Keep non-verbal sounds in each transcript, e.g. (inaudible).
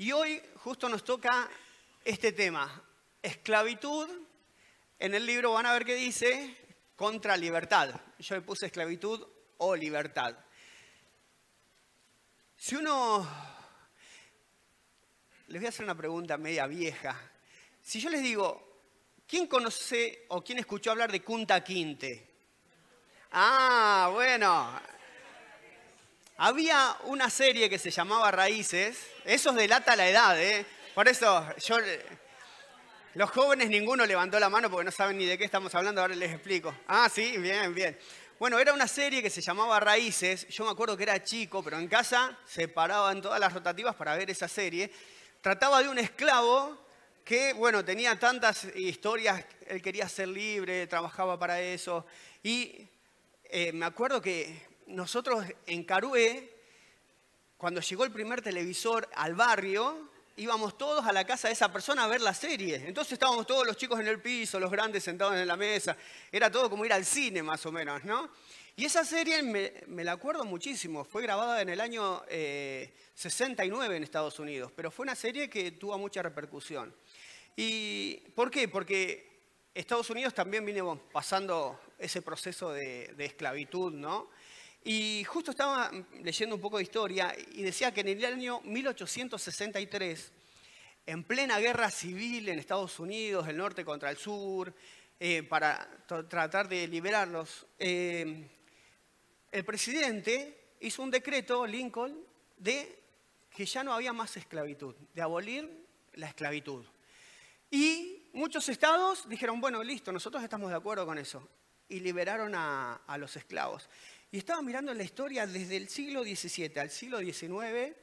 Y hoy justo nos toca este tema, esclavitud. En el libro van a ver qué dice, contra libertad. Yo le puse esclavitud o libertad. Si uno... Les voy a hacer una pregunta media vieja. Si yo les digo, ¿quién conoce o quién escuchó hablar de Kunta Quinte? Ah, bueno. Había una serie que se llamaba Raíces. Eso delata la edad, ¿eh? Por eso yo... Los jóvenes ninguno levantó la mano porque no saben ni de qué estamos hablando, ahora les explico. Ah, sí, bien, bien. Bueno, era una serie que se llamaba Raíces. Yo me acuerdo que era chico, pero en casa se paraban todas las rotativas para ver esa serie. Trataba de un esclavo que, bueno, tenía tantas historias, él quería ser libre, trabajaba para eso. Y eh, me acuerdo que nosotros en Carué, cuando llegó el primer televisor al barrio, íbamos todos a la casa de esa persona a ver la serie. Entonces estábamos todos los chicos en el piso, los grandes sentados en la mesa. Era todo como ir al cine más o menos, ¿no? Y esa serie me, la acuerdo muchísimo. Fue grabada en el año 69 eh, en Estados Unidos, pero fue una serie que tuvo mucha repercusión. ¿Y por qué? Porque Estados Unidos también vino pasando ese proceso de esclavitud, ¿no? Y justo estaba leyendo un poco de historia y decía que en el año 1863, en plena guerra civil en Estados Unidos, el norte contra el sur, eh, para tratar de liberarlos, eh, el presidente hizo un decreto, Lincoln, de que ya no había más esclavitud, de abolir la esclavitud. Y muchos estados dijeron, bueno, listo, nosotros estamos de acuerdo con eso. Y liberaron a los esclavos. Y estaba mirando la historia desde el siglo XVII al siglo XIX.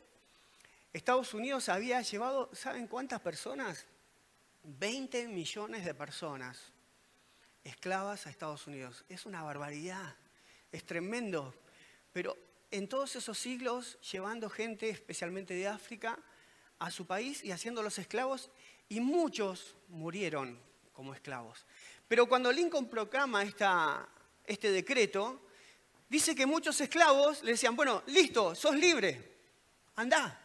Estados Unidos había llevado, ¿saben cuántas personas? 20 millones de personas esclavas a Estados Unidos. Es una barbaridad, es tremendo. Pero en todos esos siglos, llevando gente, especialmente de África, a su país y haciéndolos esclavos, y muchos murieron como esclavos. Pero cuando Lincoln proclama esta, este decreto, dice que muchos esclavos le decían, bueno, listo, sos libre, anda.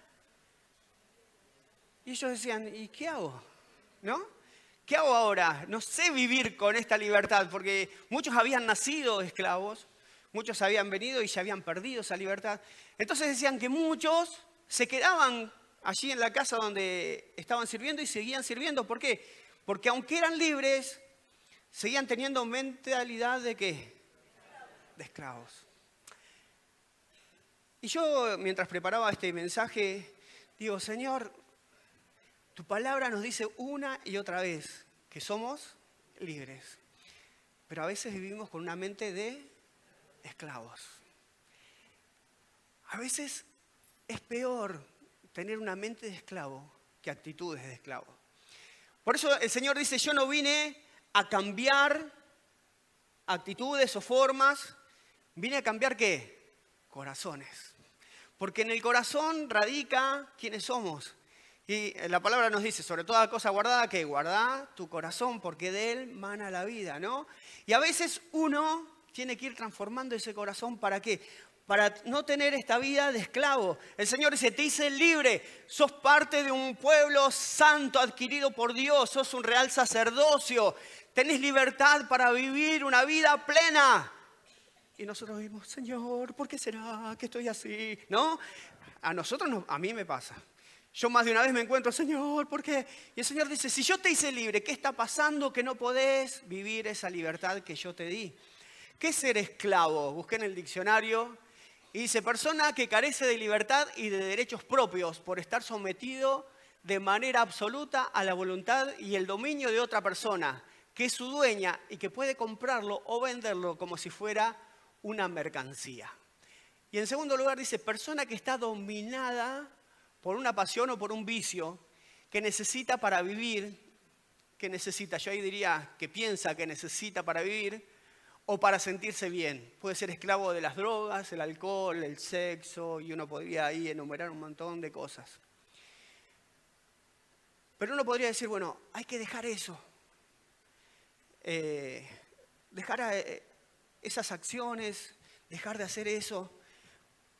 Y ellos decían, ¿y qué hago? ¿No? ¿Qué hago ahora? No sé vivir con esta libertad, porque muchos habían nacido esclavos, muchos habían venido y ya habían perdido esa libertad. Entonces decían que muchos se quedaban allí en la casa donde estaban sirviendo y seguían sirviendo. ¿Por qué? Porque aunque eran libres, seguían teniendo mentalidad de qué? Esclavos. Y yo, mientras preparaba este mensaje, digo, Señor, tu palabra nos dice una y otra vez que somos libres, pero a veces vivimos con una mente de esclavos. A veces es peor tener una mente de esclavo que actitudes de esclavo. Por eso el Señor dice, yo no vine a cambiar actitudes o formas, Vine a cambiar qué? Corazones. Porque en el corazón radica quiénes somos. Y la palabra nos dice, sobre toda cosa guardada, que guarda tu corazón, porque de él mana la vida, ¿no? Y a veces uno tiene que ir transformando ese corazón para qué? Para no tener esta vida de esclavo. El Señor dice, te hice libre, sos parte de un pueblo santo adquirido por Dios, sos un real sacerdocio, tenés libertad para vivir una vida plena. Y nosotros vimos, Señor, ¿por qué será que estoy así? ¿No? A nosotros, a mí me pasa. Yo más de una vez me encuentro, Señor, ¿por qué? Y el Señor dice, si yo te hice libre, ¿qué está pasando que no podés vivir esa libertad que yo te di? ¿Qué es ser esclavo? Busqué en el diccionario y dice, persona que carece de libertad y de derechos propios por estar sometido de manera absoluta a la voluntad y el dominio de otra persona, que es su dueña y que puede comprarlo o venderlo como si fuera una mercancía. Y en segundo lugar dice, persona que está dominada por una pasión o por un vicio, que necesita para vivir, que necesita, yo ahí diría, que piensa que necesita para vivir, o para sentirse bien. Puede ser esclavo de las drogas, el alcohol, el sexo, y uno podría ahí enumerar un montón de cosas. Pero uno podría decir, bueno, hay que dejar eso. Eh, dejar a, eh, esas acciones, dejar de hacer eso.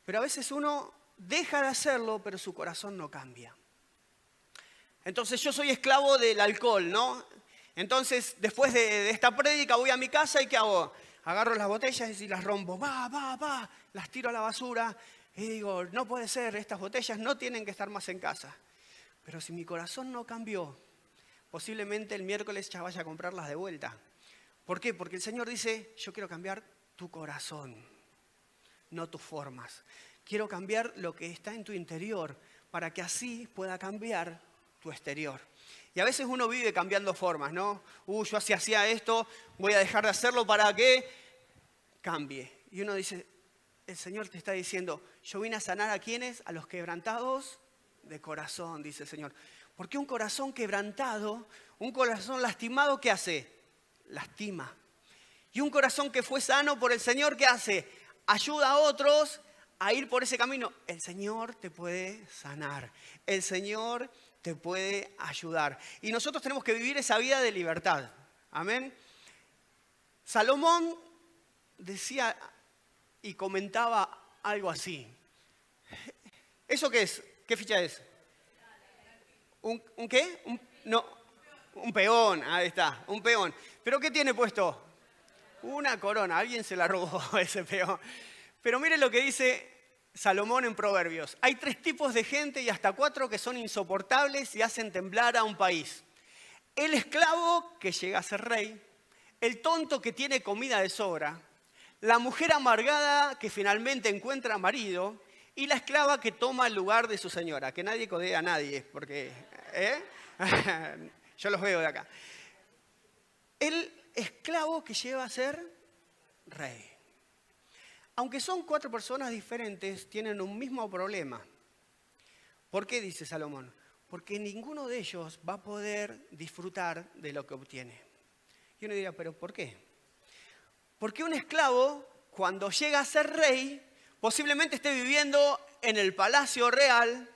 Pero a veces uno deja de hacerlo, pero su corazón no cambia. Entonces yo soy esclavo del alcohol, ¿no? Entonces, después de, esta prédica voy a mi casa y ¿qué hago? Agarro las botellas y las rompo, va, va, va, las tiro a la basura y digo, no puede ser, estas botellas no tienen que estar más en casa. Pero si mi corazón no cambió, posiblemente el miércoles ya vaya a comprarlas de vuelta. ¿Por qué? Porque el Señor dice, yo quiero cambiar tu corazón, no tus formas. Quiero cambiar lo que está en tu interior para que así pueda cambiar tu exterior. Y a veces uno vive cambiando formas, ¿no? Uh, yo así hacía esto, voy a dejar de hacerlo para que cambie. Y uno dice, el Señor te está diciendo, yo vine a sanar a quienes, a los quebrantados de corazón, dice el Señor. Porque un corazón quebrantado, un corazón lastimado, ¿qué hace? Lastima. Y un corazón que fue sano por el Señor, ¿qué hace? Ayuda a otros a ir por ese camino. El Señor te puede sanar. El Señor te puede ayudar. Y nosotros tenemos que vivir esa vida de libertad. Amén. Salomón decía y comentaba algo así. ¿Eso qué es? ¿Qué ficha es? ¿Un, qué? no, un peón, ahí está, un peón. ¿Pero qué tiene puesto? Una corona, alguien se la robó (laughs) ese peón. Pero mire lo que dice Salomón en Proverbios. Hay tres tipos de gente y hasta cuatro que son insoportables y hacen temblar a un país. El esclavo que llega a ser rey, el tonto que tiene comida de sobra, la mujer amargada que finalmente encuentra marido y la esclava que toma el lugar de su señora. Que nadie codea a nadie, porque ¿eh? (laughs) yo los veo de acá. El esclavo que lleva a ser rey. Aunque son cuatro personas diferentes, tienen un mismo problema. ¿Por qué dice Salomón? Porque ninguno de ellos va a poder disfrutar de lo que obtiene. Y uno diría, ¿pero por qué? Porque un esclavo, cuando llega a ser rey, posiblemente esté viviendo en el palacio real,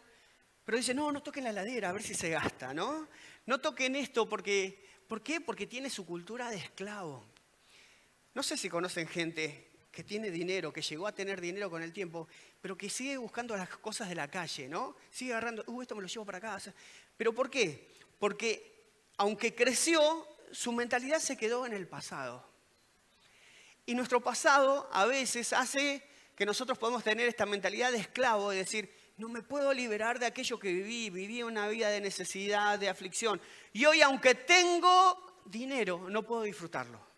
pero dice, no, no toquen la ladera, a ver si se gasta, ¿no? No toquen esto porque, ¿por qué? Porque tiene su cultura de esclavo. No sé si conocen gente que tiene dinero, que llegó a tener dinero con el tiempo, pero que sigue buscando las cosas de la calle, ¿no? Sigue agarrando, uh, esto me lo llevo para casa. ¿Pero por qué? Porque aunque creció, su mentalidad se quedó en el pasado. Y nuestro pasado a veces hace que nosotros podamos tener esta mentalidad de esclavo, de decir, no me puedo liberar de aquello que viví, viví una vida de necesidad, de aflicción. Y hoy, aunque tengo dinero, no puedo disfrutarlo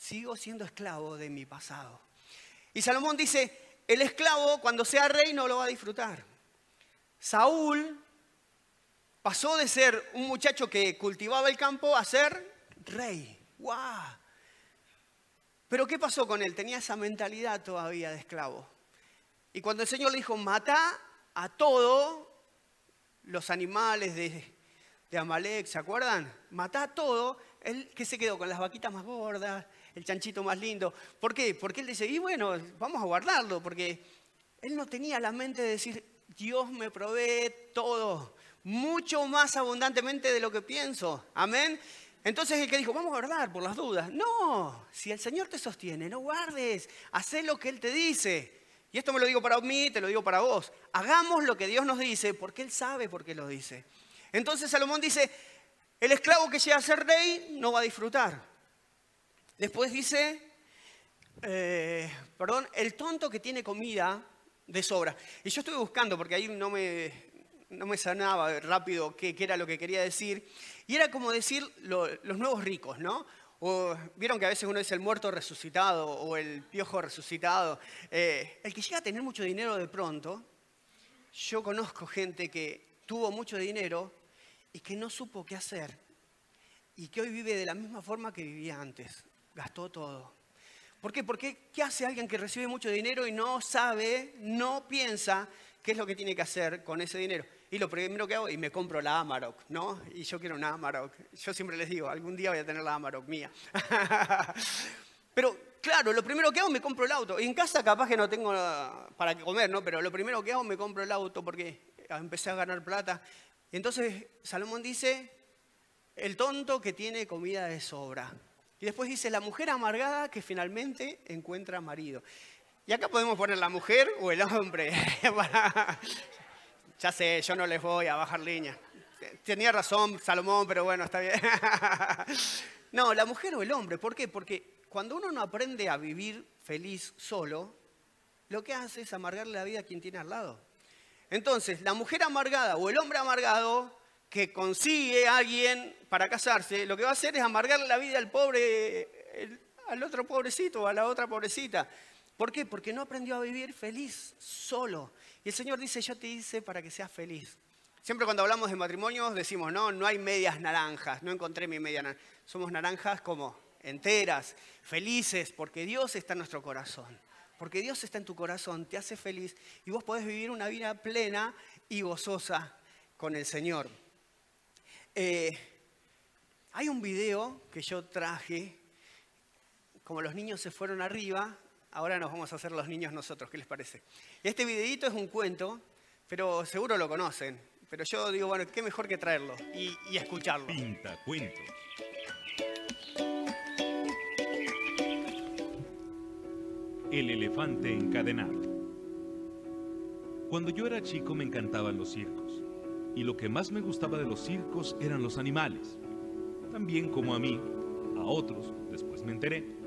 sigo siendo esclavo de mi pasado. Y Salomón dice, el esclavo cuando sea rey no lo va a disfrutar. Saúl pasó de ser un muchacho que cultivaba el campo a ser rey. ¡Wow! Pero ¿qué pasó con él? Tenía esa mentalidad todavía de esclavo. Y cuando el Señor le dijo, mata a todos los animales de, Amalek, ¿se acuerdan? Mata a todo, él que se quedó con las vaquitas más gordas, el chanchito más lindo. ¿Por qué? Porque él dice, y bueno, vamos a guardarlo, porque él no tenía la mente de decir, Dios me provee todo, mucho más abundantemente de lo que pienso. Amén. Entonces el que dijo, vamos a guardar por las dudas. No, si el Señor te sostiene, no guardes, haz lo que Él te dice. Y esto me lo digo para mí, te lo digo para vos. Hagamos lo que Dios nos dice, porque Él sabe por qué lo dice. Entonces Salomón dice, el esclavo que llega a ser rey no va a disfrutar. Después dice, eh, perdón, el tonto que tiene comida de sobra. Y yo estuve buscando, porque ahí no me, no me sanaba rápido qué, era lo que quería decir. Y era como decir los nuevos ricos, ¿no? O, Vieron que a veces uno dice el muerto resucitado o el piojo resucitado. Eh, el que llega a tener mucho dinero de pronto, yo conozco gente que tuvo mucho dinero y que no supo qué hacer y que hoy vive de la misma forma que vivía antes gastó todo. ¿Por qué? Porque ¿qué hace alguien que recibe mucho dinero y no sabe, no piensa qué es lo que tiene que hacer con ese dinero? Y lo primero que hago, y me compro la Amarok, ¿no? Y yo quiero una Amarok. Yo siempre les digo, algún día voy a tener la Amarok mía. (laughs) Pero claro, lo primero que hago, me compro el auto. En casa capaz que no tengo para comer, ¿no? Pero lo primero que hago, me compro el auto porque empecé a ganar plata. Y entonces Salomón dice, el tonto que tiene comida de sobra. Y después dice, la mujer amargada que finalmente encuentra marido. Y acá podemos poner la mujer o el hombre. (laughs) ya sé, yo no les voy a bajar línea. tenía razón Salomón, pero bueno, está bien. (laughs) no, la mujer o el hombre, ¿por qué? Porque cuando uno no aprende a vivir feliz solo, lo que hace es amargarle la vida a quien tiene al lado. Entonces, la mujer amargada o el hombre amargado que consigue a alguien para casarse, lo que va a hacer es amargarle la vida al pobre, al otro pobrecito o a la otra pobrecita. ¿Por qué? Porque no aprendió a vivir feliz solo. Y el Señor dice, yo te hice para que seas feliz. Siempre cuando hablamos de matrimonios decimos, no, no hay medias naranjas, no encontré mi media naranja. Somos naranjas como enteras, felices, porque Dios está en nuestro corazón. Porque Dios está en tu corazón, te hace feliz y vos podés vivir una vida plena y gozosa con el Señor. Eh, hay un video que yo traje, como los niños se fueron arriba, ahora nos vamos a hacer los niños nosotros, ¿qué les parece? Este videito es un cuento, pero seguro lo conocen. Pero yo digo, bueno, qué mejor que traerlo y, y escucharlo. Pinta cuentos. El elefante encadenado. Cuando yo era chico me encantaban los circos. Y lo que más me gustaba de los circos eran los animales. También como a mí, a otros, después me enteré,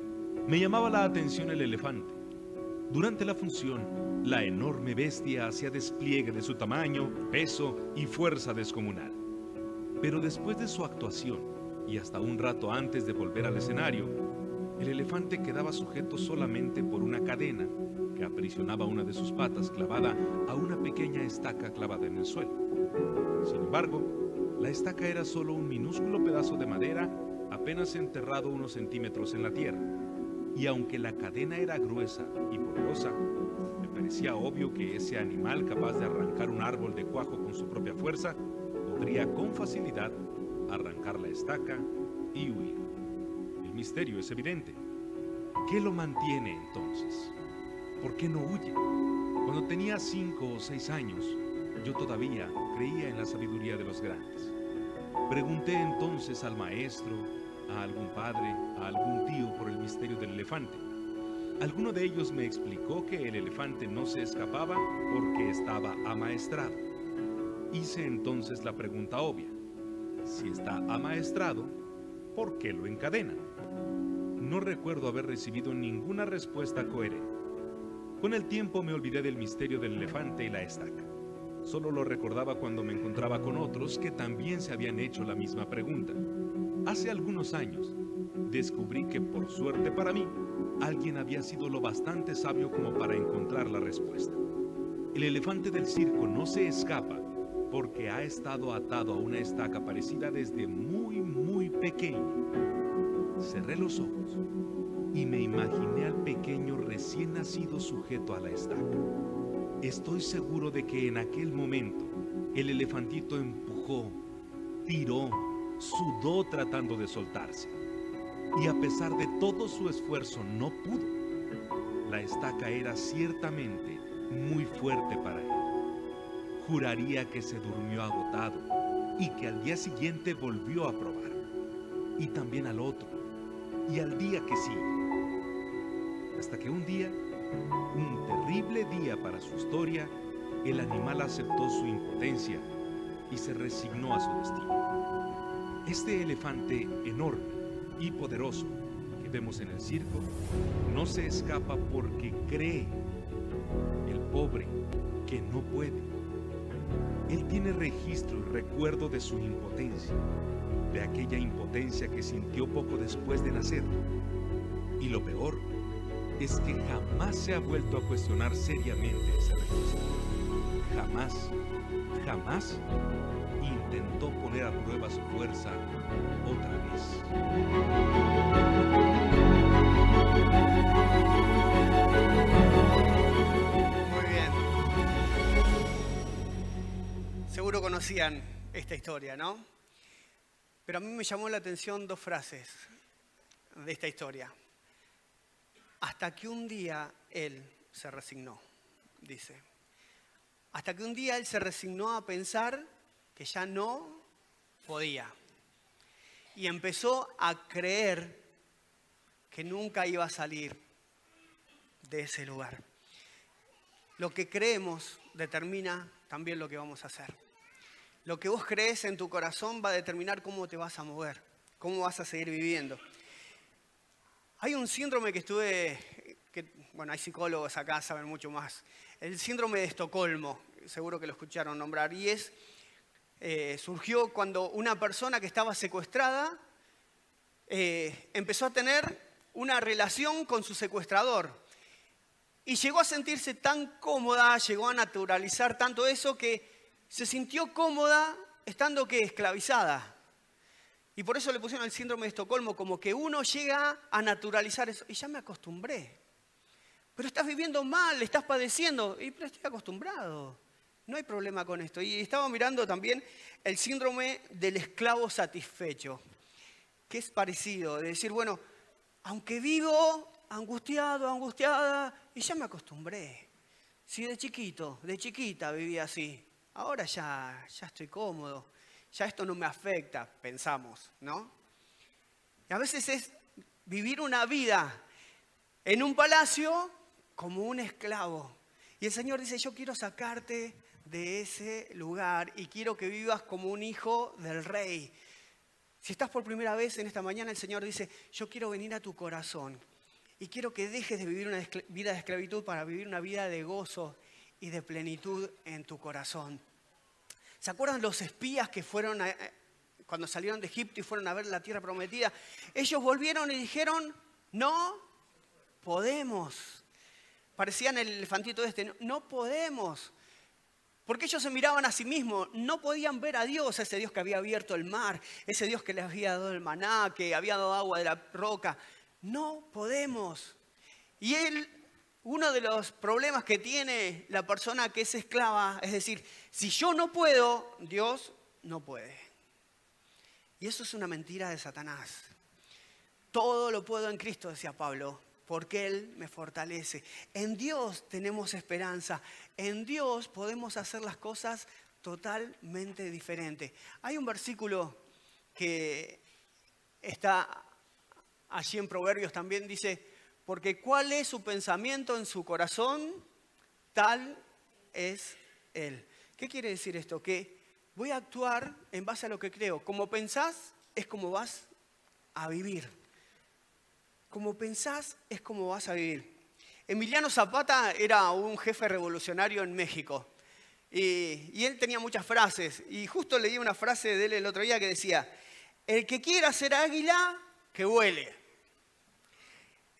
me llamaba la atención el elefante. Durante la función, la enorme bestia hacía despliegue de su tamaño, peso y fuerza descomunal. Pero después de su actuación, y hasta un rato antes de volver al escenario, el elefante quedaba sujeto solamente por una cadena que aprisionaba una de sus patas clavada a una pequeña estaca clavada en el suelo. Sin embargo, la estaca era solo un minúsculo pedazo de madera apenas enterrado unos centímetros en la tierra y aunque la cadena era gruesa y poderosa, me parecía obvio que ese animal capaz de arrancar un árbol de cuajo con su propia fuerza podría con facilidad arrancar la estaca y huir. El misterio es evidente. ¿Qué lo mantiene entonces? ¿Por qué no huye? Cuando tenía cinco o seis años, yo todavía creía en la sabiduría de los grandes. Pregunté entonces al maestro, a algún padre, a algún tío por el misterio del elefante. Alguno de ellos me explicó que el elefante no se escapaba porque estaba amaestrado. Hice entonces la pregunta obvia. Si está amaestrado, ¿por qué lo encadenan? No recuerdo haber recibido ninguna respuesta coherente. Con el tiempo me olvidé del misterio del elefante y la estaca. Solo lo recordaba cuando me encontraba con otros que también se habían hecho la misma pregunta. Hace algunos años descubrí que por suerte para mí, alguien había sido lo bastante sabio como para encontrar la respuesta. El elefante del circo no se escapa porque ha estado atado a una estaca parecida desde muy, muy pequeño. Cerré los ojos y me imaginé al pequeño recién nacido sujeto a la estaca. Estoy seguro de que en aquel momento el elefantito empujó, tiró, sudó tratando de soltarse. Y a pesar de todo su esfuerzo no pudo. La estaca era ciertamente muy fuerte para él. Juraría que se durmió agotado y que al día siguiente volvió a probar. Y también al otro. Y al día que sigue. Hasta que un día, un terrible día para su historia, el animal aceptó su impotencia y se resignó a su destino. Este elefante enorme y poderoso que vemos en el circo no se escapa porque cree, el pobre, que no puede. Él tiene registro y recuerdo de su impotencia, de aquella impotencia que sintió poco después de nacer. Y lo peor es que jamás se ha vuelto a cuestionar seriamente ese registro. Jamás, jamás intentó poner a prueba su fuerza otra vez. Muy bien. Seguro conocían esta historia, ¿no? Pero a mí me llamó la atención dos frases de esta historia. Hasta que un día él se resignó, dice. Hasta que un día él se resignó a pensar que ya no podía. Y empezó a creer que nunca iba a salir de ese lugar. Lo que creemos determina también lo que vamos a hacer. Lo que vos crees en tu corazón va a determinar cómo te vas a mover, cómo vas a seguir viviendo. Hay un síndrome que estuve, que, bueno, hay psicólogos acá, saben mucho más. El síndrome de Estocolmo, seguro que lo escucharon nombrar, y es, eh, surgió cuando una persona que estaba secuestrada eh, empezó a tener una relación con su secuestrador. Y llegó a sentirse tan cómoda, llegó a naturalizar tanto eso que se sintió cómoda estando que esclavizada. Y por eso le pusieron el síndrome de Estocolmo, como que uno llega a naturalizar eso. Y ya me acostumbré. Pero estás viviendo mal, estás padeciendo. Y pero estoy acostumbrado. No hay problema con esto. Y estaba mirando también el síndrome del esclavo satisfecho, que es parecido, de decir, bueno, aunque vivo angustiado, angustiada, y ya me acostumbré. Si de chiquito, de chiquita vivía así, ahora ya, ya estoy cómodo, ya esto no me afecta, pensamos, ¿no? Y a veces es vivir una vida en un palacio como un esclavo. Y el Señor dice, yo quiero sacarte de ese lugar y quiero que vivas como un hijo del rey. Si estás por primera vez en esta mañana, el Señor dice, yo quiero venir a tu corazón y quiero que dejes de vivir una vida de esclavitud para vivir una vida de gozo y de plenitud en tu corazón. ¿Se acuerdan los espías que fueron eh, cuando salieron de Egipto y fueron a ver la tierra prometida? Ellos volvieron y dijeron, no podemos. Parecían el elefantito este, no podemos. Porque ellos se miraban a sí mismos, no podían ver a Dios, ese Dios que había abierto el mar, ese Dios que les había dado el maná, que había dado agua de la roca. No podemos. Y él, uno de los problemas que tiene la persona que es esclava, es decir, si yo no puedo, Dios no puede. Y eso es una mentira de Satanás. Todo lo puedo en Cristo, decía Pablo, porque Él me fortalece. En Dios tenemos esperanza. En Dios podemos hacer las cosas totalmente diferentes. Hay un versículo que está allí en Proverbios también, dice, porque cuál es su pensamiento en su corazón, tal es Él. ¿Qué quiere decir esto? Que voy a actuar en base a lo que creo. Como pensás, es como vas a vivir como pensás es como vas a vivir. Emiliano Zapata era un jefe revolucionario en México y, él tenía muchas frases y justo leí una frase de él el otro día que decía, el que quiera ser águila, que vuele.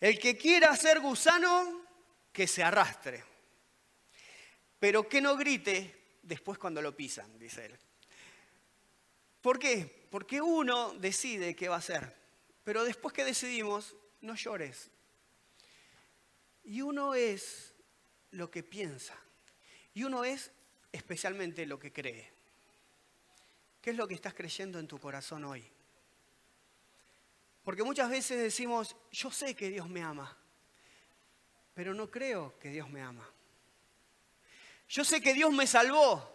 El que quiera ser gusano, que se arrastre. Pero que no grite después cuando lo pisan, dice él. ¿Por qué? Porque uno decide qué va a hacer. Pero después que decidimos, no llores. Y uno es lo que piensa. Y uno es especialmente lo que cree. ¿Qué es lo que estás creyendo en tu corazón hoy? Porque muchas veces decimos, yo sé que Dios me ama, pero no creo que Dios me ama. Yo sé que Dios me salvó,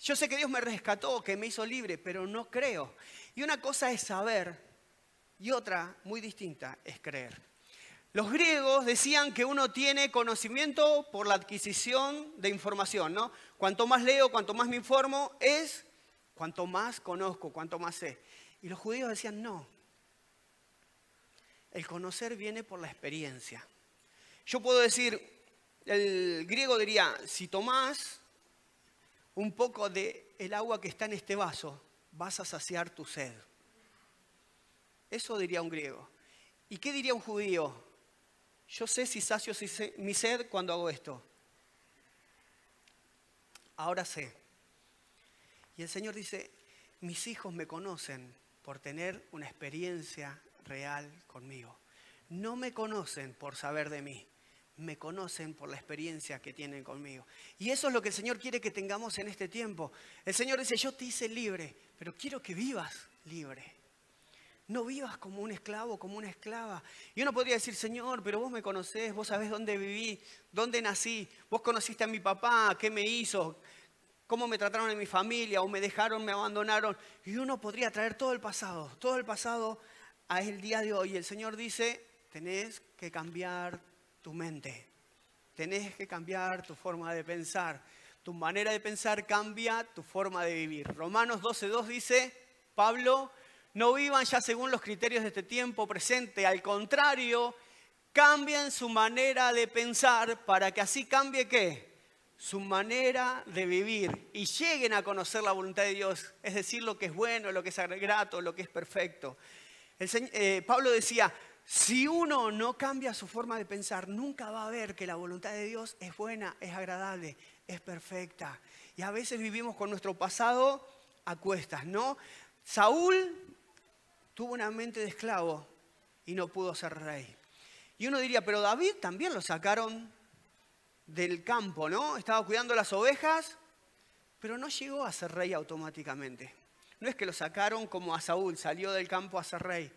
yo sé que Dios me rescató, que me hizo libre, pero no creo. Y una cosa es saber y otra muy distinta es creer. Los griegos decían que uno tiene conocimiento por la adquisición de información, ¿no? Cuanto más leo, cuanto más me informo, es cuanto más conozco, cuanto más sé. Y los judíos decían, no. El conocer viene por la experiencia. Yo puedo decir, el griego diría, si tomás un poco de el agua que está en este vaso, vas a saciar tu sed. Eso diría un griego. ¿Y qué diría un judío? Yo sé si sacio mi sed cuando hago esto. Ahora sé. Y el Señor dice, mis hijos me conocen por tener una experiencia real conmigo. No me conocen por saber de mí, me conocen por la experiencia que tienen conmigo. Y eso es lo que el Señor quiere que tengamos en este tiempo. El Señor dice, yo te hice libre, pero quiero que vivas libre. No vivas como un esclavo, como una esclava. Y uno podría decir, Señor, pero vos me conocés, vos sabés dónde viví, dónde nací, vos conociste a mi papá, qué me hizo, cómo me trataron en mi familia, o me dejaron, me abandonaron. Y uno podría traer todo el pasado, todo el pasado a el día de hoy. El Señor dice, tenés que cambiar tu mente, tenés que cambiar tu forma de pensar, Tu manera de pensar cambia tu forma de vivir. Romanos 12.2 dice, Pablo, no vivan ya según los criterios de este tiempo presente, al contrario, cambien su manera de pensar para que así cambie qué? Su manera de vivir y lleguen a conocer la voluntad de Dios, es decir, lo que es bueno, lo que es grato, lo que es perfecto. Eh, Pablo decía, si uno no cambia su forma de pensar, nunca va a ver que la voluntad de Dios es buena, es agradable, es perfecta. Y a veces vivimos con nuestro pasado a cuestas, ¿no? Saúl tuvo una mente de esclavo y no pudo ser rey. Y uno diría, pero David también lo sacaron del campo, ¿no? Estaba cuidando las ovejas, pero no llegó a ser rey automáticamente. No es que lo sacaron como a Saúl, salió del campo a ser rey.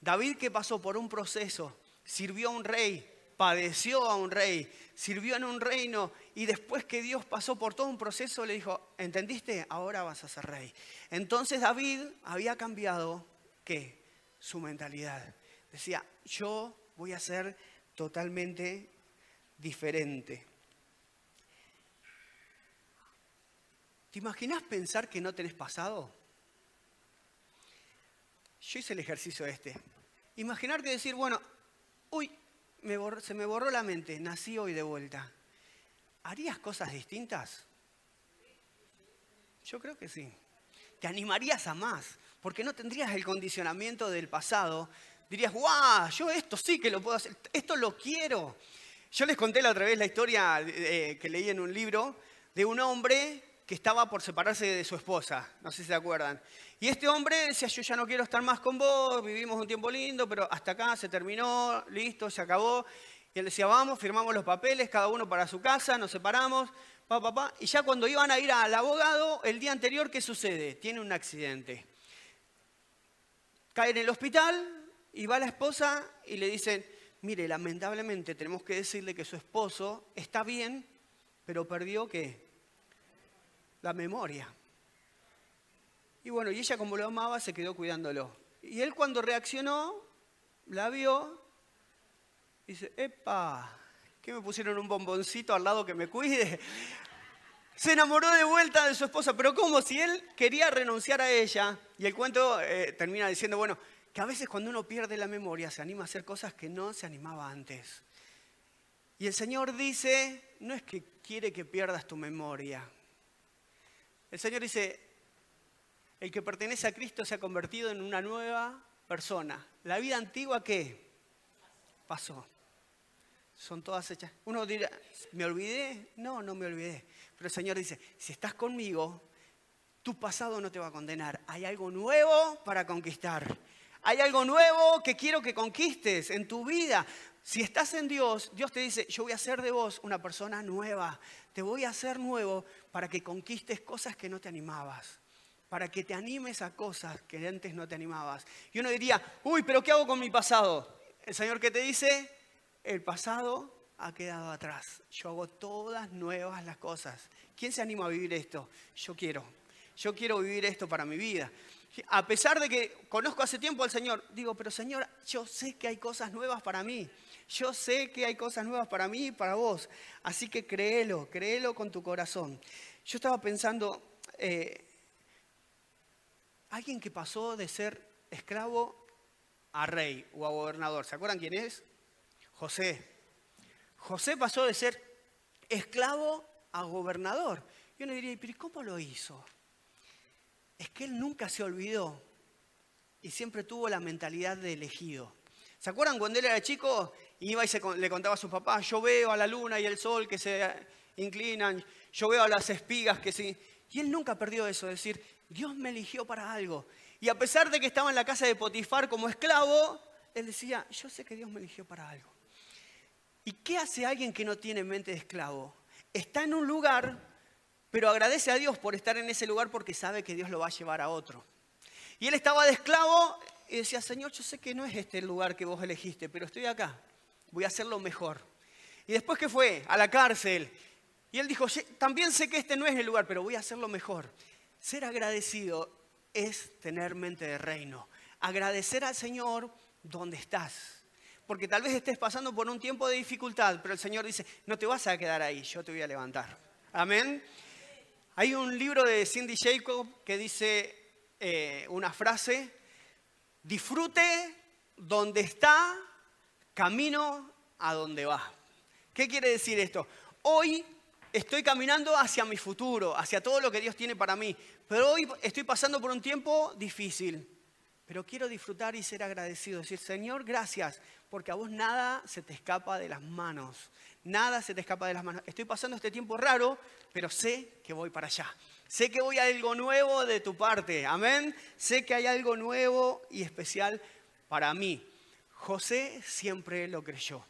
David que pasó por un proceso, sirvió a un rey, padeció a un rey, sirvió en un reino y después que Dios pasó por todo un proceso le dijo, ¿entendiste? Ahora vas a ser rey. Entonces David había cambiado, ¿qué? Su mentalidad. Decía, yo voy a ser totalmente diferente. ¿Te imaginas pensar que no tenés pasado? Yo hice el ejercicio este. Imaginarte decir, bueno, uy, se me borró la mente, nací hoy de vuelta. ¿Harías cosas distintas? Yo creo que sí. Te animarías a más, porque no tendrías el condicionamiento del pasado. Dirías, guau, yo esto sí que lo puedo hacer, esto lo quiero. Yo les conté la otra vez la historia eh, que leí en un libro de un hombre que estaba por separarse de su esposa, no sé si se acuerdan. Y este hombre decía, yo ya no quiero estar más con vos, vivimos un tiempo lindo, pero hasta acá se terminó, listo, se acabó. Y él decía, vamos, firmamos los papeles, cada uno para su casa, nos separamos, pa, pa, pa. Y ya cuando iban a ir al abogado, el día anterior, ¿qué sucede? Tiene un accidente. Cae en el hospital y va la esposa y le dicen, mire, lamentablemente tenemos que decirle que su esposo está bien, pero perdió qué? La memoria. Y bueno, y ella como lo amaba se quedó cuidándolo. Y él cuando reaccionó, la vio, dice, epa, ¿qué me pusieron un bomboncito al lado que me cuide? Se enamoró de vuelta de su esposa, pero como si él quería renunciar a ella. Y el cuento eh, termina diciendo, bueno, que a veces cuando uno pierde la memoria se anima a hacer cosas que no se animaba antes. Y el Señor dice, no es que quiere que pierdas tu memoria. El Señor dice, el que pertenece a Cristo se ha convertido en una nueva persona. La vida antigua, ¿qué? Pasó. Son todas hechas. Uno dirá, ¿me olvidé? No, no me olvidé. Pero el Señor dice, si estás conmigo, tu pasado no te va a condenar. Hay algo nuevo para conquistar. Hay algo nuevo que quiero que conquistes en tu vida. Si estás en Dios, Dios te dice, yo voy a hacer de vos una persona nueva. Te voy a hacer nuevo para que conquistes cosas que no te animabas para que te animes a cosas que antes no te animabas. Y uno diría, uy, pero ¿qué hago con mi pasado? El Señor que te dice, el pasado ha quedado atrás. Yo hago todas nuevas las cosas. ¿Quién se anima a vivir esto? Yo quiero. Yo quiero vivir esto para mi vida. A pesar de que conozco hace tiempo al Señor, digo, pero Señor, yo sé que hay cosas nuevas para mí. Yo sé que hay cosas nuevas para mí y para vos. Así que créelo, créelo con tu corazón. Yo estaba pensando, eh, Alguien que pasó de ser esclavo a rey o a gobernador. ¿Se acuerdan quién es? José. José pasó de ser esclavo a gobernador. Y uno diría, pero ¿cómo lo hizo? Es que él nunca se olvidó y siempre tuvo la mentalidad de elegido. ¿Se acuerdan cuando él era chico? Iba y le contaba a su papá, yo veo a la luna y el sol que se inclinan, yo veo a las espigas que se... Y él nunca perdió eso, es decir, Dios me eligió para algo. Y a pesar de que estaba en la casa de Potifar como esclavo, él decía, yo sé que Dios me eligió para algo. ¿Y qué hace alguien que no tiene mente de esclavo? Está en un lugar, pero agradece a Dios por estar en ese lugar porque sabe que Dios lo va a llevar a otro. Y él estaba de esclavo y decía, Señor, yo sé que no es este el lugar que vos elegiste, pero estoy acá, voy a hacerlo mejor. Y después que fue a la cárcel, y él dijo, también sé que este no es el lugar, pero voy a hacerlo mejor. Ser agradecido es tener mente de reino. Agradecer al Señor donde estás. Porque tal vez estés pasando por un tiempo de dificultad, pero el Señor dice, no te vas a quedar ahí, yo te voy a levantar. Amén. Hay un libro de Cindy Jacob que dice eh, una frase, disfrute donde está, camino a donde va. ¿Qué quiere decir esto? Hoy estoy caminando hacia mi futuro, hacia todo lo que Dios tiene para mí, pero hoy estoy pasando por un tiempo difícil. Pero quiero disfrutar y ser agradecido, decir, Señor, gracias, porque a vos nada se te escapa de las manos, nada se te escapa de las manos. Estoy pasando este tiempo raro, pero sé que voy para allá. Sé que voy a algo nuevo de tu parte, amén. Sé que hay algo nuevo y especial para mí. José siempre lo creyó.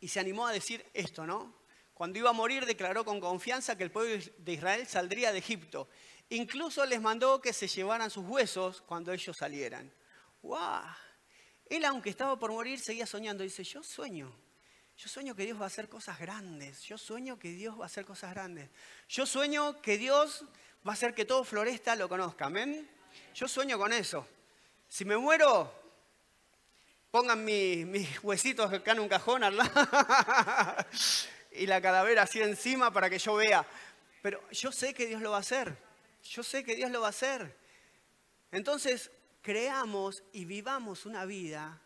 Y se animó a decir esto, ¿no? Cuando iba a morir declaró con confianza que el pueblo de Israel saldría de Egipto. Incluso les mandó que se llevaran sus huesos cuando ellos salieran. ¡Wow! Él, aunque estaba por morir, seguía soñando. Dice, yo sueño. Yo sueño que Dios va a hacer cosas grandes. Yo sueño que Dios va a hacer cosas grandes. Yo sueño que Dios va a hacer que todo Floresta lo conozca. Amén. Yo sueño con eso. Si me muero, pongan mis huesitos acá en un cajón al (laughs) y la calavera así encima para que yo vea. Pero yo sé que Dios lo va a hacer. Yo sé que Dios lo va a hacer. Entonces, creamos y vivamos una vida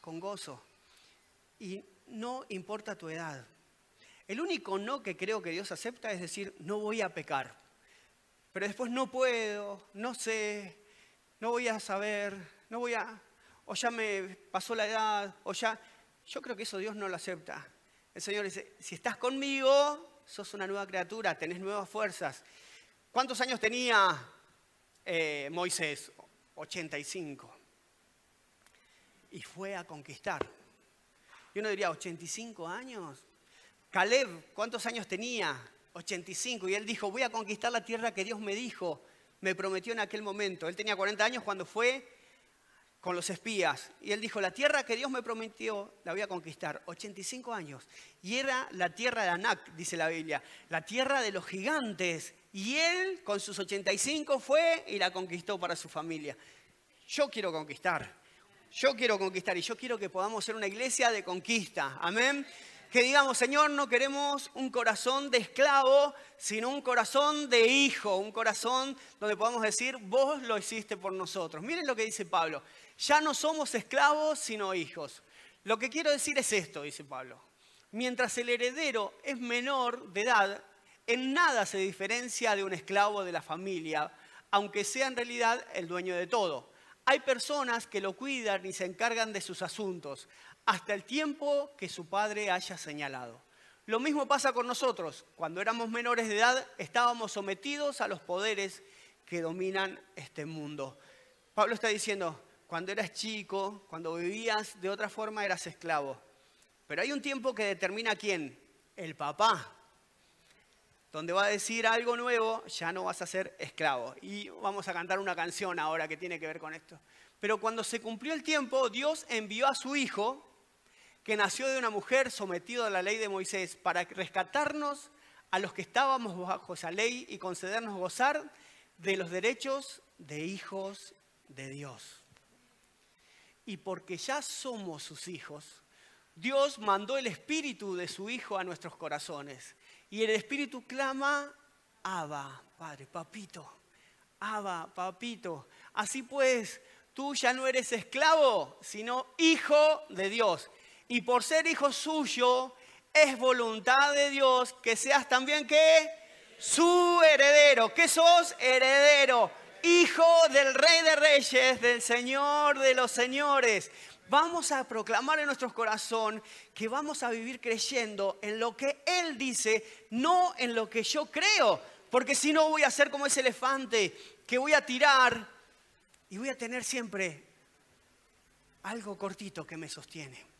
con gozo. Y no importa tu edad. El único no que creo que Dios acepta es decir, no voy a pecar. Pero después no puedo, no sé, no voy a saber, no voy a, o ya me pasó la edad, o ya, yo creo que eso Dios no lo acepta. El Señor dice, si estás conmigo, sos una nueva criatura, tenés nuevas fuerzas. ¿Cuántos años tenía eh, Moisés? 85. Y fue a conquistar. Y uno diría, ¿85 años? Caleb, ¿cuántos años tenía? 85. Y él dijo, voy a conquistar la tierra que Dios me dijo, me prometió en aquel momento. Él tenía 40 años cuando fue con los espías. Y él dijo, la tierra que Dios me prometió la voy a conquistar. 85 años. Y era la tierra de Anac, dice la Biblia, la tierra de los gigantes. Y él con sus 85 fue y la conquistó para su familia. Yo quiero conquistar. Yo quiero conquistar y yo quiero que podamos ser una iglesia de conquista. Amén que digamos, Señor, no queremos un corazón de esclavo, sino un corazón de hijo, un corazón donde podamos decir, vos lo hiciste por nosotros. Miren lo que dice Pablo, ya no somos esclavos, sino hijos. Lo que quiero decir es esto, dice Pablo. Mientras el heredero es menor de edad, en nada se diferencia de un esclavo de la familia, aunque sea en realidad el dueño de todo. Hay personas que lo cuidan y se encargan de sus asuntos hasta el tiempo que su padre haya señalado. Lo mismo pasa con nosotros. Cuando éramos menores de edad estábamos sometidos a los poderes que dominan este mundo. Pablo está diciendo, cuando eras chico, cuando vivías de otra forma eras esclavo. Pero hay un tiempo que determina quién, el papá, donde va a decir algo nuevo, ya no vas a ser esclavo. Y vamos a cantar una canción ahora que tiene que ver con esto. Pero cuando se cumplió el tiempo, Dios envió a su hijo, que nació de una mujer sometido a la ley de Moisés para rescatarnos a los que estábamos bajo esa ley y concedernos gozar de los derechos de hijos de Dios. Y porque ya somos sus hijos, Dios mandó el espíritu de su Hijo a nuestros corazones. Y el espíritu clama, Abba, Padre, papito, Abba, papito. Así pues, tú ya no eres esclavo, sino hijo de Dios y por ser hijo suyo, es voluntad de Dios que seas también que su heredero, que sos heredero, hijo del rey de reyes, del señor de los señores. Vamos a proclamar en nuestro corazón que vamos a vivir creyendo en lo que Él dice, no en lo que yo creo, porque si no voy a ser como ese elefante que voy a tirar y voy a tener siempre algo cortito que me sostiene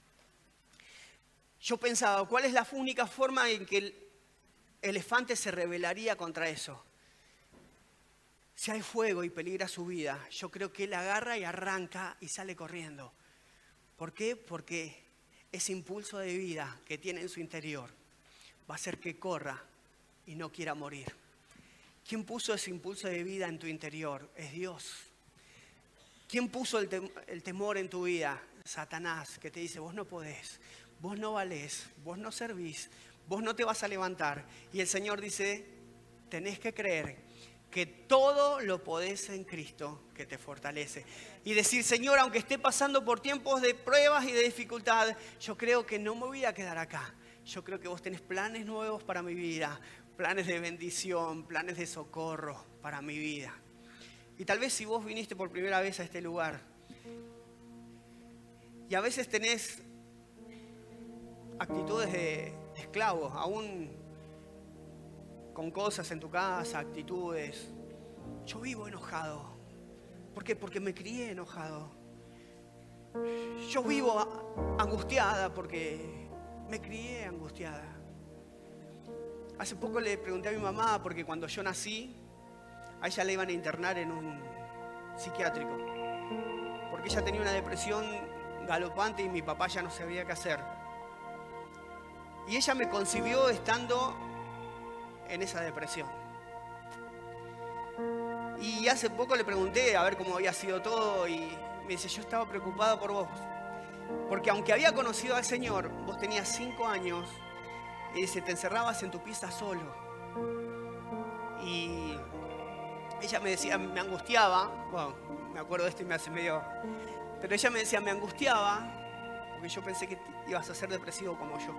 yo pensaba, ¿cuál es la única forma en que el elefante se rebelaría contra eso? Si hay fuego y peligra su vida, yo creo que él agarra y arranca y sale corriendo. ¿Por qué? Porque ese impulso de vida que tiene en su interior va a hacer que corra y no quiera morir. ¿Quién puso ese impulso de vida en tu interior? Es Dios. ¿Quién puso el, temor en tu vida? Satanás, que te dice, vos no podés, vos no valés, vos no servís, vos no te vas a levantar. Y el Señor dice, tenés que creer que todo lo podés en Cristo que te fortalece. Y decir, Señor, aunque esté pasando por tiempos de pruebas y de dificultad, yo creo que no me voy a quedar acá. Yo creo que vos tenés planes nuevos para mi vida, planes de bendición, planes de socorro para mi vida. Y tal vez si vos viniste por primera vez a este lugar y a veces tenés actitudes de esclavo, aún con cosas en tu casa, actitudes. Yo vivo enojado. ¿Por qué? Porque me crié enojado. Yo vivo angustiada porque me crié angustiada. Hace poco le pregunté a mi mamá porque cuando yo nací, a ella le iban a internar en un psiquiátrico. Porque ella tenía una depresión galopante y mi papá ya no sabía qué hacer. Y ella me concibió estando en esa depresión. Y hace poco le pregunté a ver cómo había sido todo y me dice, yo estaba preocupado por vos. Porque aunque había conocido al Señor, vos tenías cinco años y dice, te encerrabas en tu pieza solo. Y ella me decía, me angustiaba, bueno, me acuerdo de esto y me hace medio... Pero ella me decía, me angustiaba porque yo pensé que ibas a ser depresivo como yo.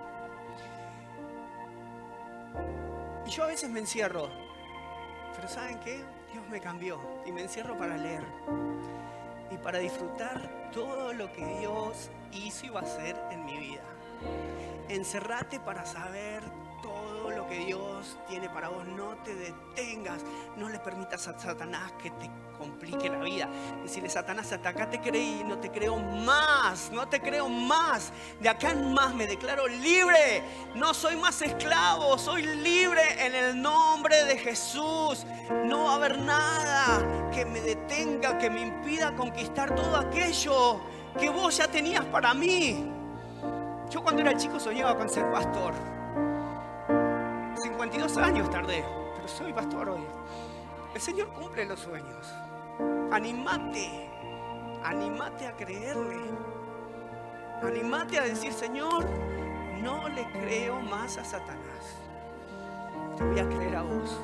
Y yo a veces me encierro, pero ¿saben qué? Dios me cambió y me encierro para leer y para disfrutar todo lo que Dios hizo y va a hacer en mi vida. Encerrate para saber que Dios tiene para vos. No te detengas, no le permitas a Satanás que te complique la vida. Decirle, Satanás, hasta acá te creí, no te creo más, no te creo más. De acá en más me declaro libre. No soy más esclavo, soy libre en el nombre de Jesús. No va a haber nada que me detenga, que me impida conquistar todo aquello que vos ya tenías para mí. Yo cuando era chico soñaba con ser pastor. 52 años tardé, pero soy pastor hoy. El Señor cumple los sueños. Animate, animate a creerle. Animate a decir, Señor, no le creo más a Satanás. Te voy a creer a vos.